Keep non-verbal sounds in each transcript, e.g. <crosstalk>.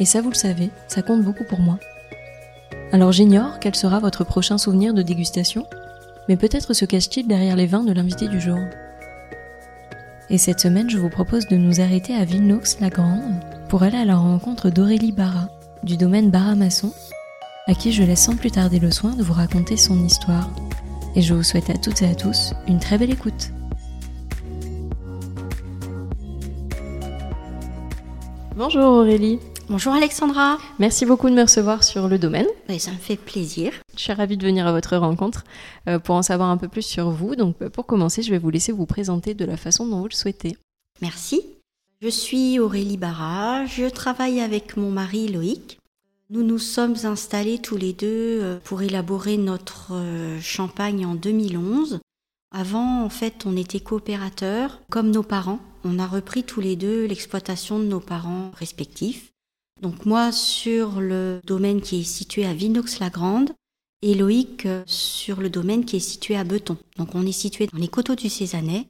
et ça, vous le savez, ça compte beaucoup pour moi. Alors j'ignore quel sera votre prochain souvenir de dégustation, mais peut-être se cache-t-il derrière les vins de l'invité du jour. Et cette semaine, je vous propose de nous arrêter à Villenox-la-Grande pour aller à la rencontre d'Aurélie Barra, du domaine Barra-Masson, à qui je laisse sans plus tarder le soin de vous raconter son histoire. Et je vous souhaite à toutes et à tous une très belle écoute. Bonjour Aurélie. Bonjour Alexandra. Merci beaucoup de me recevoir sur le domaine. ça me fait plaisir. Je suis ravie de venir à votre rencontre euh, pour en savoir un peu plus sur vous. Donc euh, pour commencer, je vais vous laisser vous présenter de la façon dont vous le souhaitez. Merci. Je suis Aurélie Barra. Je travaille avec mon mari Loïc. Nous nous sommes installés tous les deux euh, pour élaborer notre champagne en 2011. Avant, en fait, on était coopérateurs, comme nos parents. On a repris tous les deux l'exploitation de nos parents respectifs. Donc moi sur le domaine qui est situé à Vinox-la-Grande et Loïc euh, sur le domaine qui est situé à Beton. Donc on est situé dans les coteaux du Cézanais.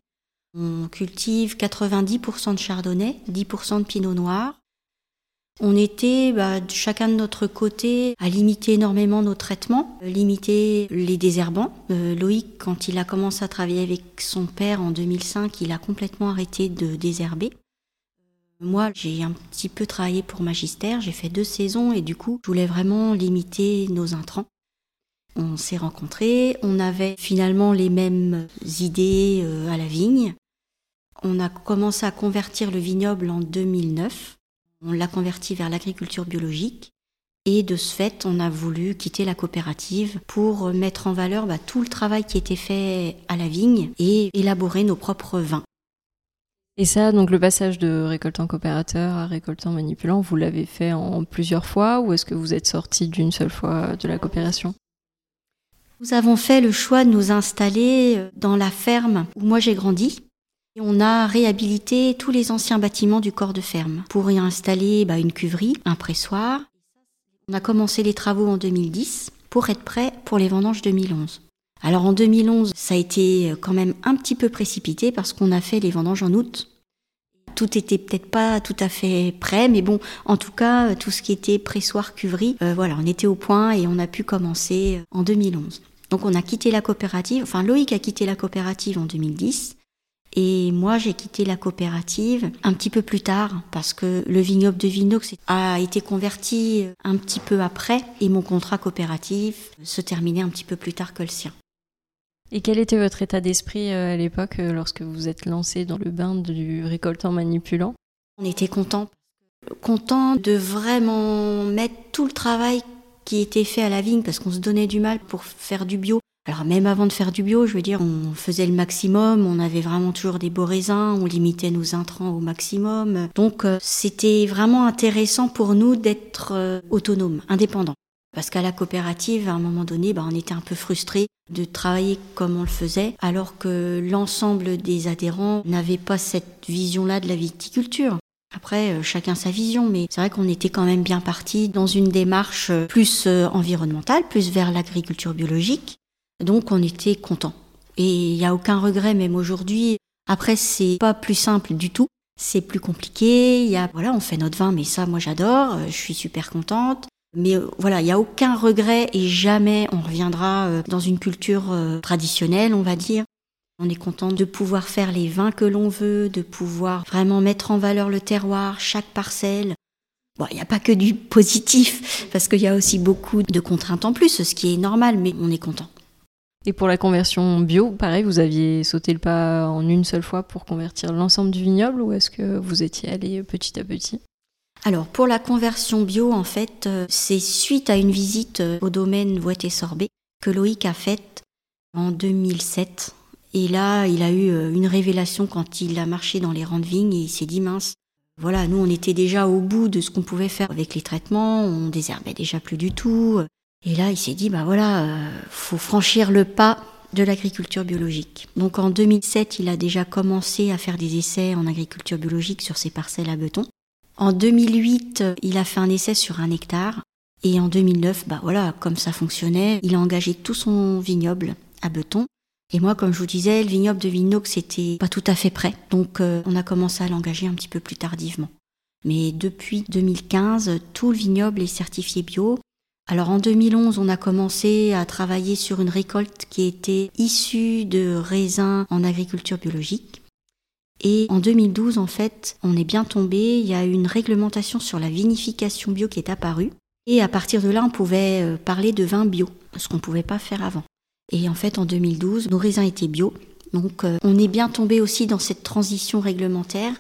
On cultive 90% de chardonnay, 10% de pinot noir. On était bah, chacun de notre côté à limiter énormément nos traitements, limiter les désherbants. Euh, Loïc, quand il a commencé à travailler avec son père en 2005, il a complètement arrêté de désherber. Moi, j'ai un petit peu travaillé pour Magistère, j'ai fait deux saisons et du coup, je voulais vraiment limiter nos intrants. On s'est rencontrés, on avait finalement les mêmes idées euh, à la vigne. On a commencé à convertir le vignoble en 2009. On l'a converti vers l'agriculture biologique. Et de ce fait, on a voulu quitter la coopérative pour mettre en valeur bah, tout le travail qui était fait à la vigne et élaborer nos propres vins. Et ça, donc le passage de récoltant coopérateur à récoltant manipulant, vous l'avez fait en plusieurs fois ou est-ce que vous êtes sorti d'une seule fois de la coopération? Nous avons fait le choix de nous installer euh, dans la ferme où moi j'ai grandi. Et on a réhabilité tous les anciens bâtiments du corps de ferme pour y installer bah, une cuverie, un pressoir. On a commencé les travaux en 2010 pour être prêt pour les vendanges 2011. Alors en 2011, ça a été quand même un petit peu précipité parce qu'on a fait les vendanges en août. Tout était peut-être pas tout à fait prêt, mais bon, en tout cas, tout ce qui était pressoir, cuverie, euh, voilà, on était au point et on a pu commencer en 2011. Donc on a quitté la coopérative, enfin Loïc a quitté la coopérative en 2010. Et moi, j'ai quitté la coopérative un petit peu plus tard parce que le vignoble de Vinox a été converti un petit peu après et mon contrat coopératif se terminait un petit peu plus tard que le sien. Et quel était votre état d'esprit euh, à l'époque euh, lorsque vous êtes lancé dans le bain du récoltant manipulant? On était content, content de vraiment mettre tout le travail qui était fait à la vigne parce qu'on se donnait du mal pour faire du bio. Alors même avant de faire du bio, je veux dire, on faisait le maximum, on avait vraiment toujours des beaux raisins, on limitait nos intrants au maximum. Donc euh, c'était vraiment intéressant pour nous d'être autonomes, indépendants. Parce qu'à la coopérative, à un moment donné, bah, on était un peu frustrés de travailler comme on le faisait, alors que l'ensemble des adhérents n'avaient pas cette vision-là de la viticulture. Après, euh, chacun sa vision, mais c'est vrai qu'on était quand même bien parti dans une démarche euh, plus euh, environnementale, plus vers l'agriculture biologique. Donc on était content. Et il n'y a aucun regret, même aujourd'hui. Après, c'est pas plus simple du tout. C'est plus compliqué. Il y a, voilà, on fait notre vin, mais ça, moi, j'adore. Je suis super contente. Mais euh, voilà, il n'y a aucun regret et jamais on reviendra euh, dans une culture euh, traditionnelle, on va dire. On est content de pouvoir faire les vins que l'on veut, de pouvoir vraiment mettre en valeur le terroir, chaque parcelle. Bon, il n'y a pas que du positif, parce qu'il y a aussi beaucoup de contraintes en plus, ce qui est normal, mais on est content. Et pour la conversion bio, pareil, vous aviez sauté le pas en une seule fois pour convertir l'ensemble du vignoble ou est-ce que vous étiez allé petit à petit? Alors pour la conversion bio, en fait, euh, c'est suite à une visite euh, au domaine Voët et Sorbet que Loïc a faite en 2007. Et là, il a eu euh, une révélation quand il a marché dans les rangs de vignes et il s'est dit mince, voilà, nous on était déjà au bout de ce qu'on pouvait faire avec les traitements, on désherbait déjà plus du tout. Et là, il s'est dit, bah voilà, faut franchir le pas de l'agriculture biologique. Donc en 2007, il a déjà commencé à faire des essais en agriculture biologique sur ses parcelles à beton. En 2008, il a fait un essai sur un hectare. Et en 2009, bah voilà, comme ça fonctionnait, il a engagé tout son vignoble à beton. Et moi, comme je vous disais, le vignoble de Vignox c'était pas tout à fait prêt. Donc euh, on a commencé à l'engager un petit peu plus tardivement. Mais depuis 2015, tout le vignoble est certifié bio. Alors en 2011, on a commencé à travailler sur une récolte qui était issue de raisins en agriculture biologique. Et en 2012, en fait, on est bien tombé, il y a une réglementation sur la vinification bio qui est apparue. Et à partir de là, on pouvait euh, parler de vin bio, ce qu'on ne pouvait pas faire avant. Et en fait, en 2012, nos raisins étaient bio. Donc euh, on est bien tombé aussi dans cette transition réglementaire.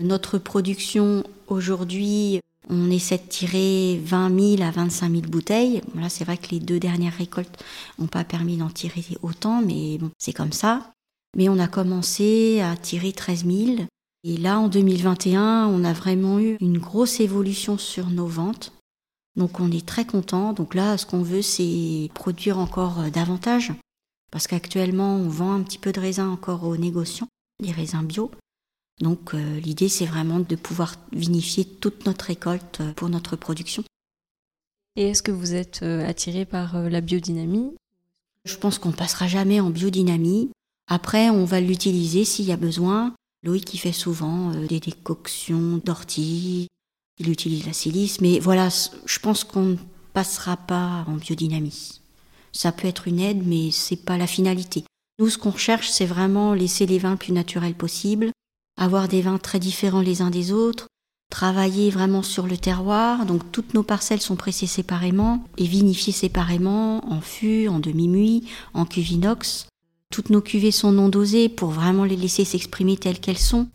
Notre production aujourd'hui on essaie de tirer 20 000 à 25 000 bouteilles. Là, c'est vrai que les deux dernières récoltes n'ont pas permis d'en tirer autant, mais bon, c'est comme ça. Mais on a commencé à tirer 13 000. Et là, en 2021, on a vraiment eu une grosse évolution sur nos ventes. Donc on est très content. Donc là, ce qu'on veut, c'est produire encore davantage. Parce qu'actuellement, on vend un petit peu de raisins encore aux négociants, des raisins bio. Donc euh, l'idée, c'est vraiment de pouvoir vinifier toute notre récolte euh, pour notre production. Et est-ce que vous êtes euh, attiré par la biodynamie? Je pense qu'on ne passera jamais en biodynamie. Après, on va l'utiliser s'il y a besoin. Loïc qui fait souvent des décoctions d'ortie, il utilise la silice, mais voilà, je pense qu'on ne passera pas en biodynamie. Ça peut être une aide, mais c'est pas la finalité. Nous, ce qu'on recherche, c'est vraiment laisser les vins le plus naturels possible, avoir des vins très différents les uns des autres, travailler vraiment sur le terroir. Donc toutes nos parcelles sont pressées séparément et vinifiées séparément en fût, en demi-muit, en cuvinox. Toutes nos cuvées sont non dosées pour vraiment les laisser s'exprimer telles qu'elles sont.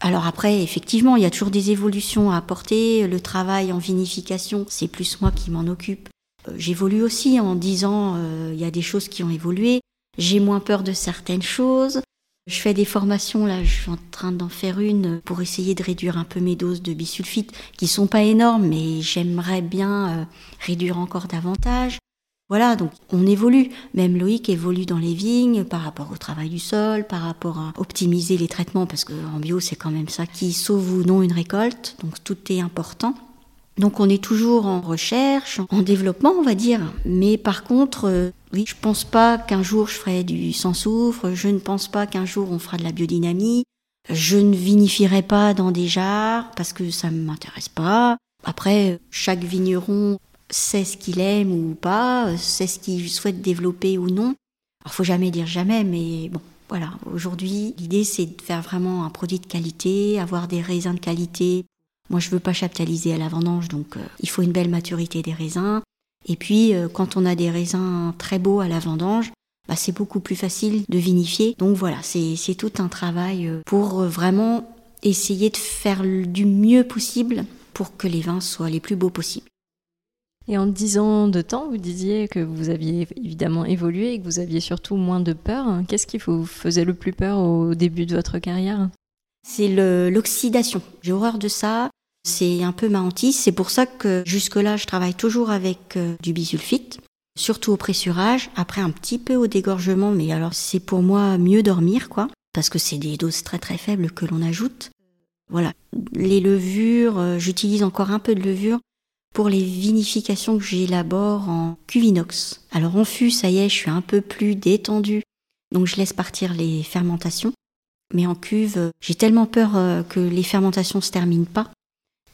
Alors après, effectivement, il y a toujours des évolutions à apporter. Le travail en vinification, c'est plus moi qui m'en occupe. Euh, j'évolue aussi en disant, euh, il y a des choses qui ont évolué. J'ai moins peur de certaines choses. Je fais des formations, là, je suis en train d'en faire une pour essayer de réduire un peu mes doses de bisulfite, qui sont pas énormes, mais j'aimerais bien euh, réduire encore davantage. Voilà, donc on évolue. Même Loïc évolue dans les vignes par rapport au travail du sol, par rapport à optimiser les traitements, parce qu'en bio, c'est quand même ça qui sauve ou non une récolte. Donc tout est important. Donc on est toujours en recherche, en développement, on va dire. Mais par contre, euh, oui, je pense pas qu'un jour je ferai du sans soufre. Je ne pense pas qu'un jour on fera de la biodynamie. Je ne vinifierai pas dans des jarres parce que ça ne m'intéresse pas. Après, chaque vigneron sait ce qu'il aime ou pas, sait ce qu'il souhaite développer ou non. Alors faut jamais dire jamais, mais bon, voilà. Aujourd'hui, l'idée c'est de faire vraiment un produit de qualité, avoir des raisins de qualité moi, je veux pas chaptaliser à la vendange, donc euh, il faut une belle maturité des raisins. Et puis, euh, quand on a des raisins très beaux à la vendange, bah, c'est beaucoup plus facile de vinifier. Donc voilà, c'est tout un travail euh, pour vraiment essayer de faire du mieux possible pour que les vins soient les plus beaux possibles. Et en dix ans de temps, vous disiez que vous aviez évidemment évolué et que vous aviez surtout moins de peur. Qu'est-ce qui vous faisait le plus peur au début de votre carrière? C'est l'oxydation. J'ai horreur de ça. C'est un peu ma hantise. C'est pour ça que jusque-là, je travaille toujours avec euh, du bisulfite, surtout au pressurage, après un petit peu au dégorgement, mais alors c'est pour moi mieux dormir, quoi, parce que c'est des doses très très faibles que l'on ajoute. Voilà. Les levures, euh, j'utilise encore un peu de levure pour les vinifications que j'élabore en cuvinox. Alors en fût, ça y est, je suis un peu plus détendue, donc je laisse partir les fermentations. Mais en cuve, euh, j'ai tellement peur que les fermentations se terminent pas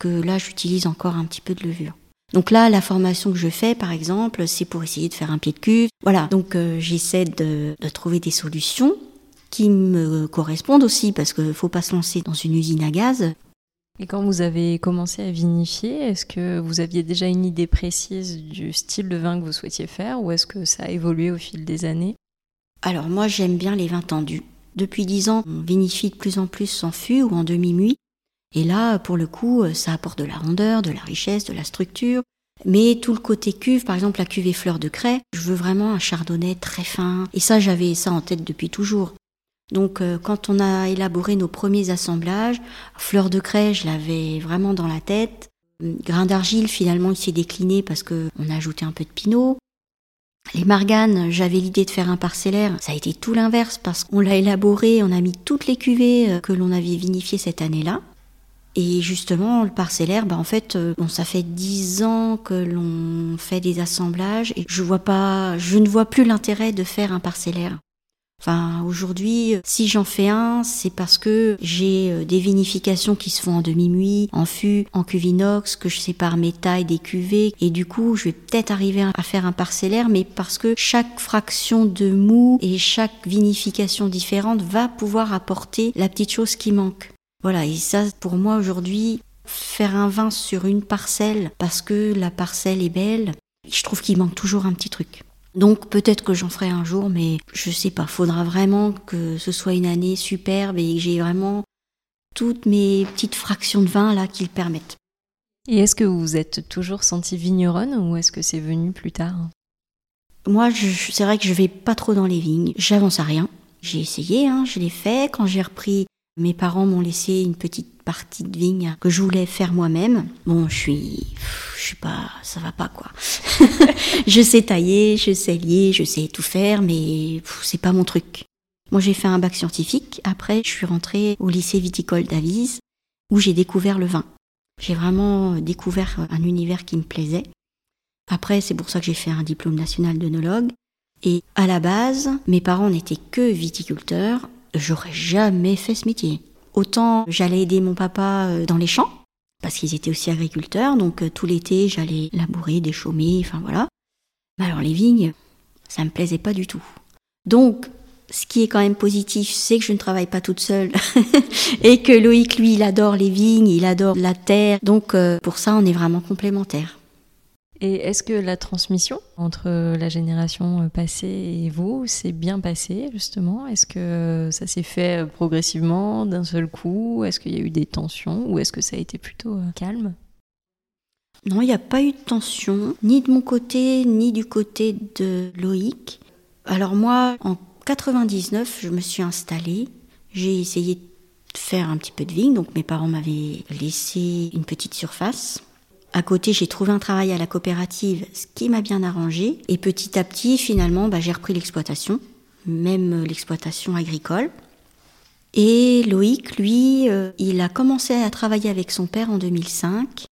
que là, j'utilise encore un petit peu de levure. Donc là, la formation que je fais, par exemple, c'est pour essayer de faire un pied de cuve. Voilà, donc euh, j'essaie de, trouver des solutions qui me correspondent aussi, parce qu'il ne faut pas se lancer dans une usine à gaz. Et quand vous avez commencé à vinifier, est-ce que vous aviez déjà une idée précise du style de vin que vous souhaitiez faire ou est-ce que ça a évolué au fil des années? Alors moi j'aime bien les vins tendus. Depuis dix ans, on vinifie de plus en plus en fût ou en demi-muit. Et là, pour le coup, ça apporte de la rondeur, de la richesse, de la structure. Mais tout le côté cuve, par exemple la cuvée fleur de craie, je veux vraiment un chardonnay très fin. Et ça, j'avais ça en tête depuis toujours. Donc euh, quand on a élaboré nos premiers assemblages, fleur de craie, je l'avais vraiment dans la tête. Grain d'argile, finalement, il s'est décliné parce que on a ajouté un peu de pinot. Les marganes, j'avais l'idée de faire un parcellaire. Ça a été tout l'inverse parce qu'on l'a élaboré, on a mis toutes les cuvées euh, que l'on avait vinifiées cette année-là. Et justement, le parcellaire, bah en fait, euh, bon, ça fait dix ans que l'on fait des assemblages et je vois pas, je ne vois plus l'intérêt de faire un parcellaire. Enfin, aujourd'hui, si j'en fais un, c'est parce que j'ai euh, des vinifications qui se font en demi-muit, en fût, en cuvinox, que je sépare mes tailles des cuvées, et du coup, je vais peut-être arriver à faire un parcellaire, mais parce que chaque fraction de mou et chaque vinification différente va pouvoir apporter la petite chose qui manque. Voilà, et ça, pour moi aujourd'hui, faire un vin sur une parcelle parce que la parcelle est belle, je trouve qu'il manque toujours un petit truc. Donc peut-être que j'en ferai un jour, mais je sais pas. Faudra vraiment que ce soit une année superbe et que j'ai vraiment toutes mes petites fractions de vin là qui le permettent. Et est-ce que vous vous êtes toujours senti vigneronne ou est-ce que c'est venu plus tard? Moi, c'est vrai que je vais pas trop dans les vignes. J'avance à rien. J'ai essayé, hein, je l'ai fait. Quand j'ai repris mes parents m'ont laissé une petite partie de vigne que je voulais faire moi-même. Bon, je suis, je suis pas, ça va pas quoi. <laughs> je sais tailler, je sais lier, je sais tout faire, mais c'est pas mon truc. Moi, j'ai fait un bac scientifique. Après, je suis rentrée au lycée viticole d'Avise, où j'ai découvert le vin. J'ai vraiment découvert un univers qui me plaisait. Après, c'est pour ça que j'ai fait un diplôme national d'œnologue. Et à la base, mes parents n'étaient que viticulteurs j'aurais jamais fait ce métier. Autant j'allais aider mon papa euh, dans les champs, parce qu'ils étaient aussi agriculteurs, donc euh, tout l'été j'allais labourer, déchaumer, enfin voilà. Mais alors les vignes, ça me plaisait pas du tout. Donc, ce qui est quand même positif, c'est que je ne travaille pas toute seule <laughs> et que Loïc, lui, il adore les vignes, il adore la terre. Donc, euh, pour ça, on est vraiment complémentaires. Et est-ce que la transmission entre la génération passée et vous s'est bien passée justement? Est-ce que ça s'est fait progressivement d'un seul coup? Est-ce qu'il y a eu des tensions ou est-ce que ça a été plutôt euh, calme? Non, il n'y a pas eu de tension, ni de mon côté, ni du côté de Loïc. Alors moi, en 99, je me suis installée. J'ai essayé de faire un petit peu de vigne, donc mes parents m'avaient laissé une petite surface à côté, j'ai trouvé un travail à la coopérative, ce qui m'a bien arrangé. Et petit à petit, finalement, bah, j'ai repris l'exploitation, même l'exploitation agricole. Et Loïc, lui, euh, il a commencé à travailler avec son père en 2005.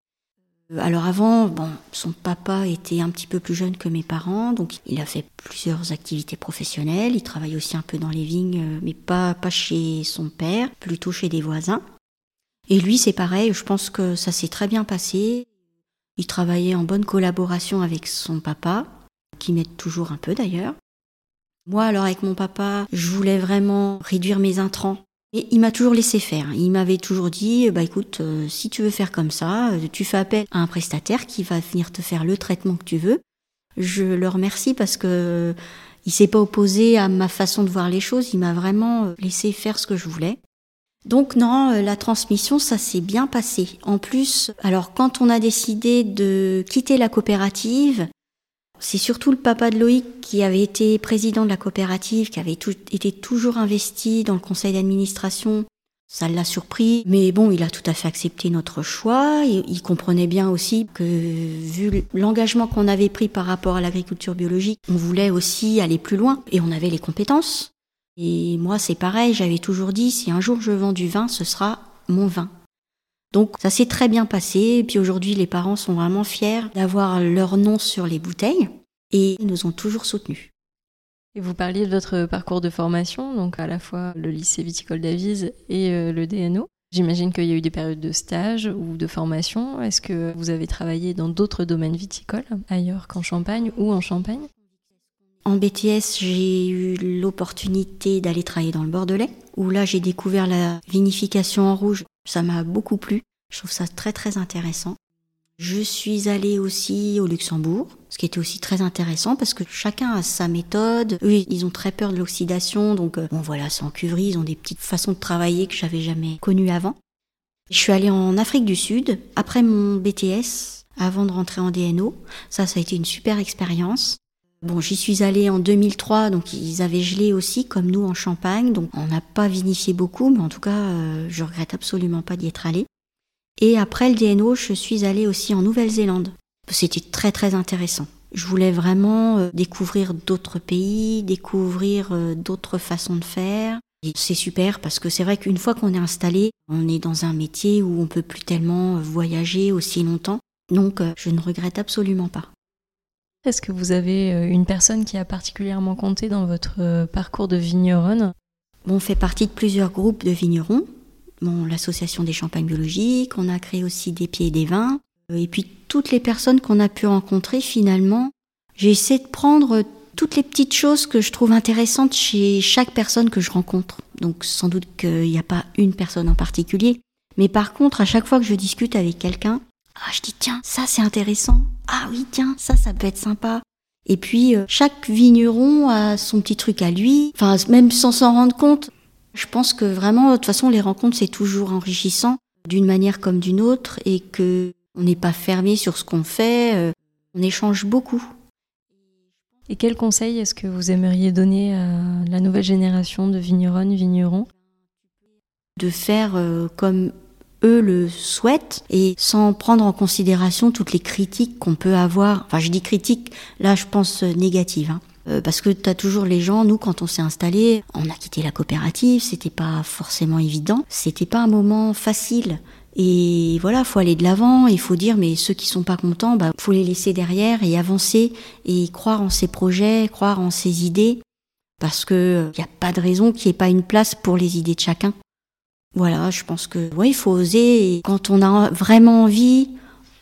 Euh, alors avant, bon, son papa était un petit peu plus jeune que mes parents, donc il a fait plusieurs activités professionnelles. Il travaille aussi un peu dans les vignes, euh, mais pas, pas chez son père, plutôt chez des voisins. Et lui, c'est pareil, je pense que ça s'est très bien passé. Il travaillait en bonne collaboration avec son papa, qui m'aide toujours un peu d'ailleurs. Moi, alors avec mon papa, je voulais vraiment réduire mes intrants. Et il m'a toujours laissé faire. Il m'avait toujours dit, bah écoute, euh, si tu veux faire comme ça, euh, tu fais appel à un prestataire qui va venir te faire le traitement que tu veux. Je le remercie parce que il s'est pas opposé à ma façon de voir les choses. Il m'a vraiment euh, laissé faire ce que je voulais. Donc non, euh, la transmission, ça s'est bien passé. En plus, alors quand on a décidé de quitter la coopérative, c'est surtout le papa de Loïc qui avait été président de la coopérative, qui avait été toujours investi dans le conseil d'administration. Ça l'a surpris, mais bon, il a tout à fait accepté notre choix. il comprenait bien aussi que, vu l'engagement qu'on avait pris par rapport à l'agriculture biologique, on voulait aussi aller plus loin et on avait les compétences. Et moi, c'est pareil, j'avais toujours dit, si un jour je vends du vin, ce sera mon vin. Donc ça s'est très bien passé, et puis aujourd'hui les parents sont vraiment fiers d'avoir leur nom sur les bouteilles, et ils nous ont toujours soutenus. Et vous parliez de votre parcours de formation, donc à la fois le lycée viticole d'Avise et euh, le DNO. J'imagine qu'il y a eu des périodes de stage ou de formation. Est-ce que vous avez travaillé dans d'autres domaines viticoles ailleurs qu'en Champagne ou en Champagne? En BTS, j'ai eu l'opportunité d'aller travailler dans le Bordelais, où là j'ai découvert la vinification en rouge. Ça m'a beaucoup plu. Je trouve ça très très intéressant. Je suis allée aussi au Luxembourg, ce qui était aussi très intéressant parce que chacun a sa méthode. Eux, ils ont très peur de l'oxydation, donc euh, bon voilà, c'est en cuverie, ils ont des petites façons de travailler que j'avais jamais connues avant. Je suis allée en Afrique du Sud après mon BTS, avant de rentrer en DNO. Ça, ça a été une super expérience. Bon, j'y suis allée en 2003, donc ils avaient gelé aussi, comme nous en Champagne. Donc on n'a pas vinifié beaucoup, mais en tout cas, euh, je regrette absolument pas d'y être allée. Et après le DNO, je suis allée aussi en Nouvelle-Zélande. C'était très très intéressant. Je voulais vraiment euh, découvrir d'autres pays, découvrir euh, d'autres façons de faire. C'est super parce que c'est vrai qu'une fois qu'on est installé, on est dans un métier où on peut plus tellement voyager aussi longtemps. Donc je ne regrette absolument pas. Est-ce que vous avez une personne qui a particulièrement compté dans votre parcours de vigneronne? On fait partie de plusieurs groupes de vignerons l'association des champagnes biologiques, on a créé aussi des pieds et des vins. Euh, et puis toutes les personnes qu'on a pu rencontrer, finalement, j'ai essayé de prendre toutes les petites choses que je trouve intéressantes chez chaque personne que je rencontre. Donc sans doute qu'il n'y a pas une personne en particulier. Mais par contre, à chaque fois que je discute avec quelqu'un, ah, je dis tiens, ça c'est intéressant. Ah oui, tiens, ça ça peut être sympa. Et puis euh, chaque vigneron a son petit truc à lui. Enfin, même sans s'en rendre compte, je pense que vraiment, de toute façon, les rencontres, c'est toujours enrichissant d'une manière comme d'une autre et que on n'est pas fermé sur ce qu'on fait, euh, on échange beaucoup. Et quel conseil est-ce que vous aimeriez donner à la nouvelle génération de vigneronnes, vignerons? De faire euh, comme eux le souhaitent et sans prendre en considération toutes les critiques qu'on peut avoir. Enfin, je dis critiques, là je pense négatives. Hein. Euh, parce que tu as toujours les gens, nous quand on s'est installé, on a quitté la coopérative, c'était pas forcément évident, c'était pas un moment facile. Et voilà, faut aller de l'avant, il faut dire, mais ceux qui sont pas contents, bah, faut les laisser derrière et avancer et croire en ses projets, croire en ses idées, parce que il n'y a pas de raison qu'il n'y ait pas une place pour les idées de chacun. Voilà, je pense que, ouais, il faut oser et quand on a vraiment envie,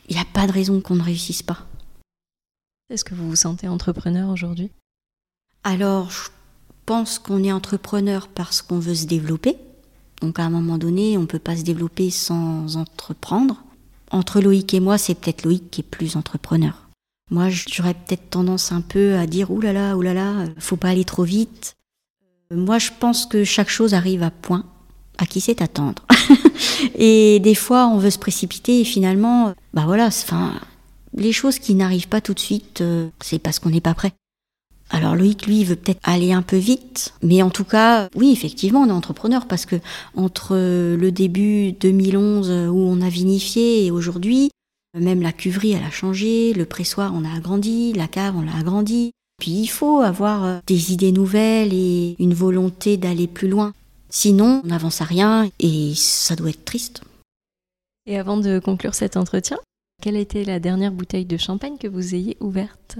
il n'y a pas de raison qu'on ne réussisse pas. Est-ce que vous vous sentez entrepreneur aujourd'hui? Alors, je pense qu'on est entrepreneur parce qu'on veut se développer. Donc, à un moment donné, on ne peut pas se développer sans entreprendre. Entre Loïc et moi, c'est peut-être Loïc qui est plus entrepreneur. Moi, j'aurais peut-être tendance un peu à dire oulala, oulala, faut pas aller trop vite. Moi, je pense que chaque chose arrive à point. À qui c'est attendre <laughs> Et des fois, on veut se précipiter et finalement, bah voilà, enfin, les choses qui n'arrivent pas tout de suite, euh, c'est parce qu'on n'est pas prêt. Alors Loïc, lui, veut peut-être aller un peu vite, mais en tout cas, oui, effectivement, on est entrepreneur parce que entre le début 2011 où on a vinifié et aujourd'hui, même la cuverie, elle a changé, le pressoir, on a agrandi, la cave, on l'a agrandi. Puis il faut avoir euh, des idées nouvelles et une volonté d'aller plus loin. Sinon, on n'avance à rien et ça doit être triste. Et avant de conclure cet entretien, quelle a été la dernière bouteille de champagne que vous ayez ouverte?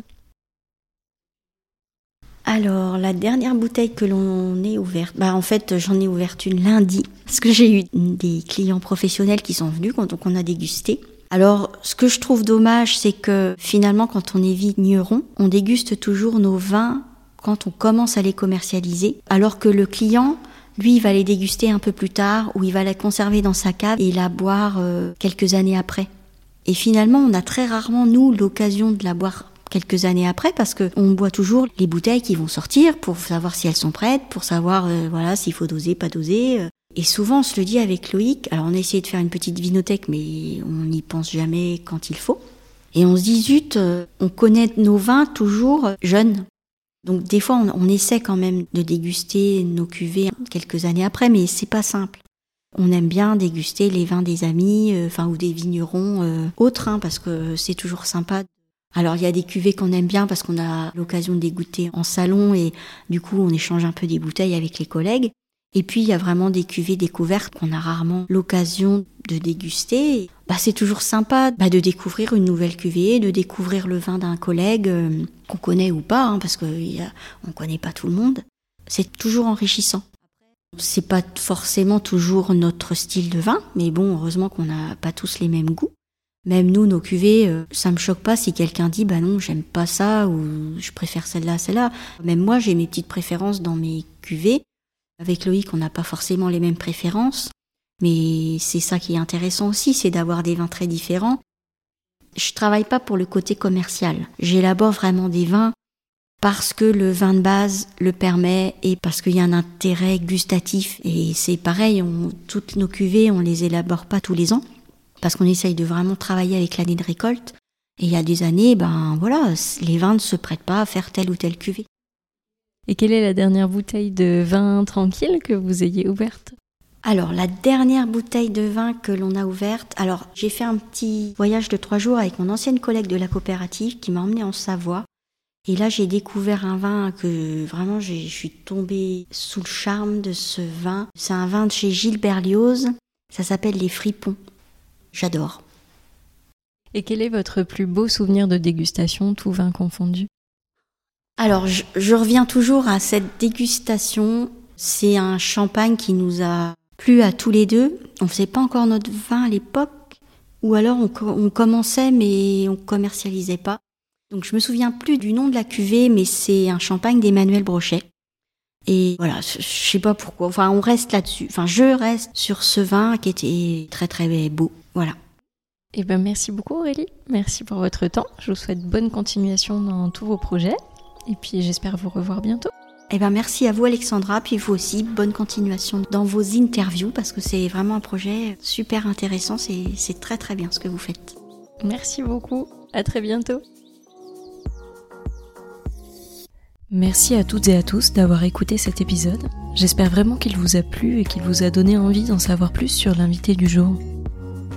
Alors, la dernière bouteille que l'on ait ouverte, bah en fait, j'en ai ouverte une lundi, parce que j'ai eu des clients professionnels qui sont venus, donc on a dégusté. Alors, ce que je trouve dommage, c'est que finalement, quand on est vigneron, on déguste toujours nos vins quand on commence à les commercialiser, alors que le client, lui, il va les déguster un peu plus tard, ou il va la conserver dans sa cave et la boire euh, quelques années après. Et finalement, on a très rarement, nous, l'occasion de la boire quelques années après parce que on boit toujours les bouteilles qui vont sortir pour savoir si elles sont prêtes, pour savoir euh, voilà s'il faut doser, pas doser. Euh. Et souvent on se le dit avec Loïc. Alors on a essayé de faire une petite vinothèque, mais on n'y pense jamais quand il faut. Et on se dit zut, euh, on connaît nos vins toujours jeunes. Donc des fois on, essaie quand même de déguster nos cuvées quelques années après, mais c'est pas simple. On aime bien déguster les vins des amis, enfin ou des vignerons autres, hein, parce que c'est toujours sympa alors il y a des cuvées qu'on aime bien parce qu'on a l'occasion de dégoûter en salon et du coup on échange un peu des bouteilles avec les collègues. Et puis il y a vraiment des cuvées découvertes qu'on a rarement l'occasion de déguster. Bah, c'est toujours sympa bah, de découvrir une nouvelle cuvée, de découvrir le vin d'un collègue euh, qu'on connaît ou pas, hein, parce qu'on ne connaît pas tout le monde. C'est toujours enrichissant. C'est pas forcément toujours notre style de vin, mais bon, heureusement qu'on n'a pas tous les mêmes goûts. Même nous, nos cuvées, euh, ça me choque pas si quelqu'un dit bah non, j'aime pas ça ou je préfère celle-là, celle-là. Même moi, j'ai mes petites préférences dans mes cuvées. Avec Loïc, on n'a pas forcément les mêmes préférences. Mais c'est ça qui est intéressant aussi, c'est d'avoir des vins très différents. Je travaille pas pour le côté commercial. J'élabore vraiment des vins parce que le vin de base le permet et parce qu'il y a un intérêt gustatif. Et c'est pareil, toutes nos cuvées, on les élabore pas tous les ans parce qu'on essaye de vraiment travailler avec l'année de récolte. Et il y a des années, ben voilà, les vins ne se prêtent pas à faire telle ou telle cuvée. Et quelle est la dernière bouteille de vin tranquille que vous ayez ouverte? Alors, la dernière bouteille de vin que l'on a ouverte, alors j'ai fait un petit voyage de trois jours avec mon ancienne collègue de la coopérative qui m'a emmené en Savoie. Et là, j'ai découvert un vin que vraiment, je suis tombée sous le charme de ce vin. C'est un vin de chez Gilles Berlioz. Ça s'appelle les Fripons. J'adore. Et quel est votre plus beau souvenir de dégustation, tout vin confondu? Alors, je, reviens toujours à cette dégustation. C'est un champagne qui nous a plu à tous les deux. On ne faisait pas encore notre vin à l'époque, ou alors on, commençait mais on commercialisait pas. Donc je me souviens plus du nom de la cuvée, mais c'est un champagne d'Emmanuel Brochet. Et voilà, je sais pas pourquoi. Enfin, on reste là-dessus. Enfin, je reste sur ce vin qui était très très beau. Voilà. Eh ben, merci beaucoup Aurélie. Merci pour votre temps. Je vous souhaite bonne continuation dans tous vos projets. Et puis j'espère vous revoir bientôt. Eh ben, merci à vous Alexandra, puis vous aussi, bonne continuation dans vos interviews parce que c'est vraiment un projet super intéressant, c'est très très bien ce que vous faites. Merci beaucoup, à très bientôt. Merci à toutes et à tous d'avoir écouté cet épisode. J'espère vraiment qu'il vous a plu et qu'il vous a donné envie d'en savoir plus sur l'invité du jour.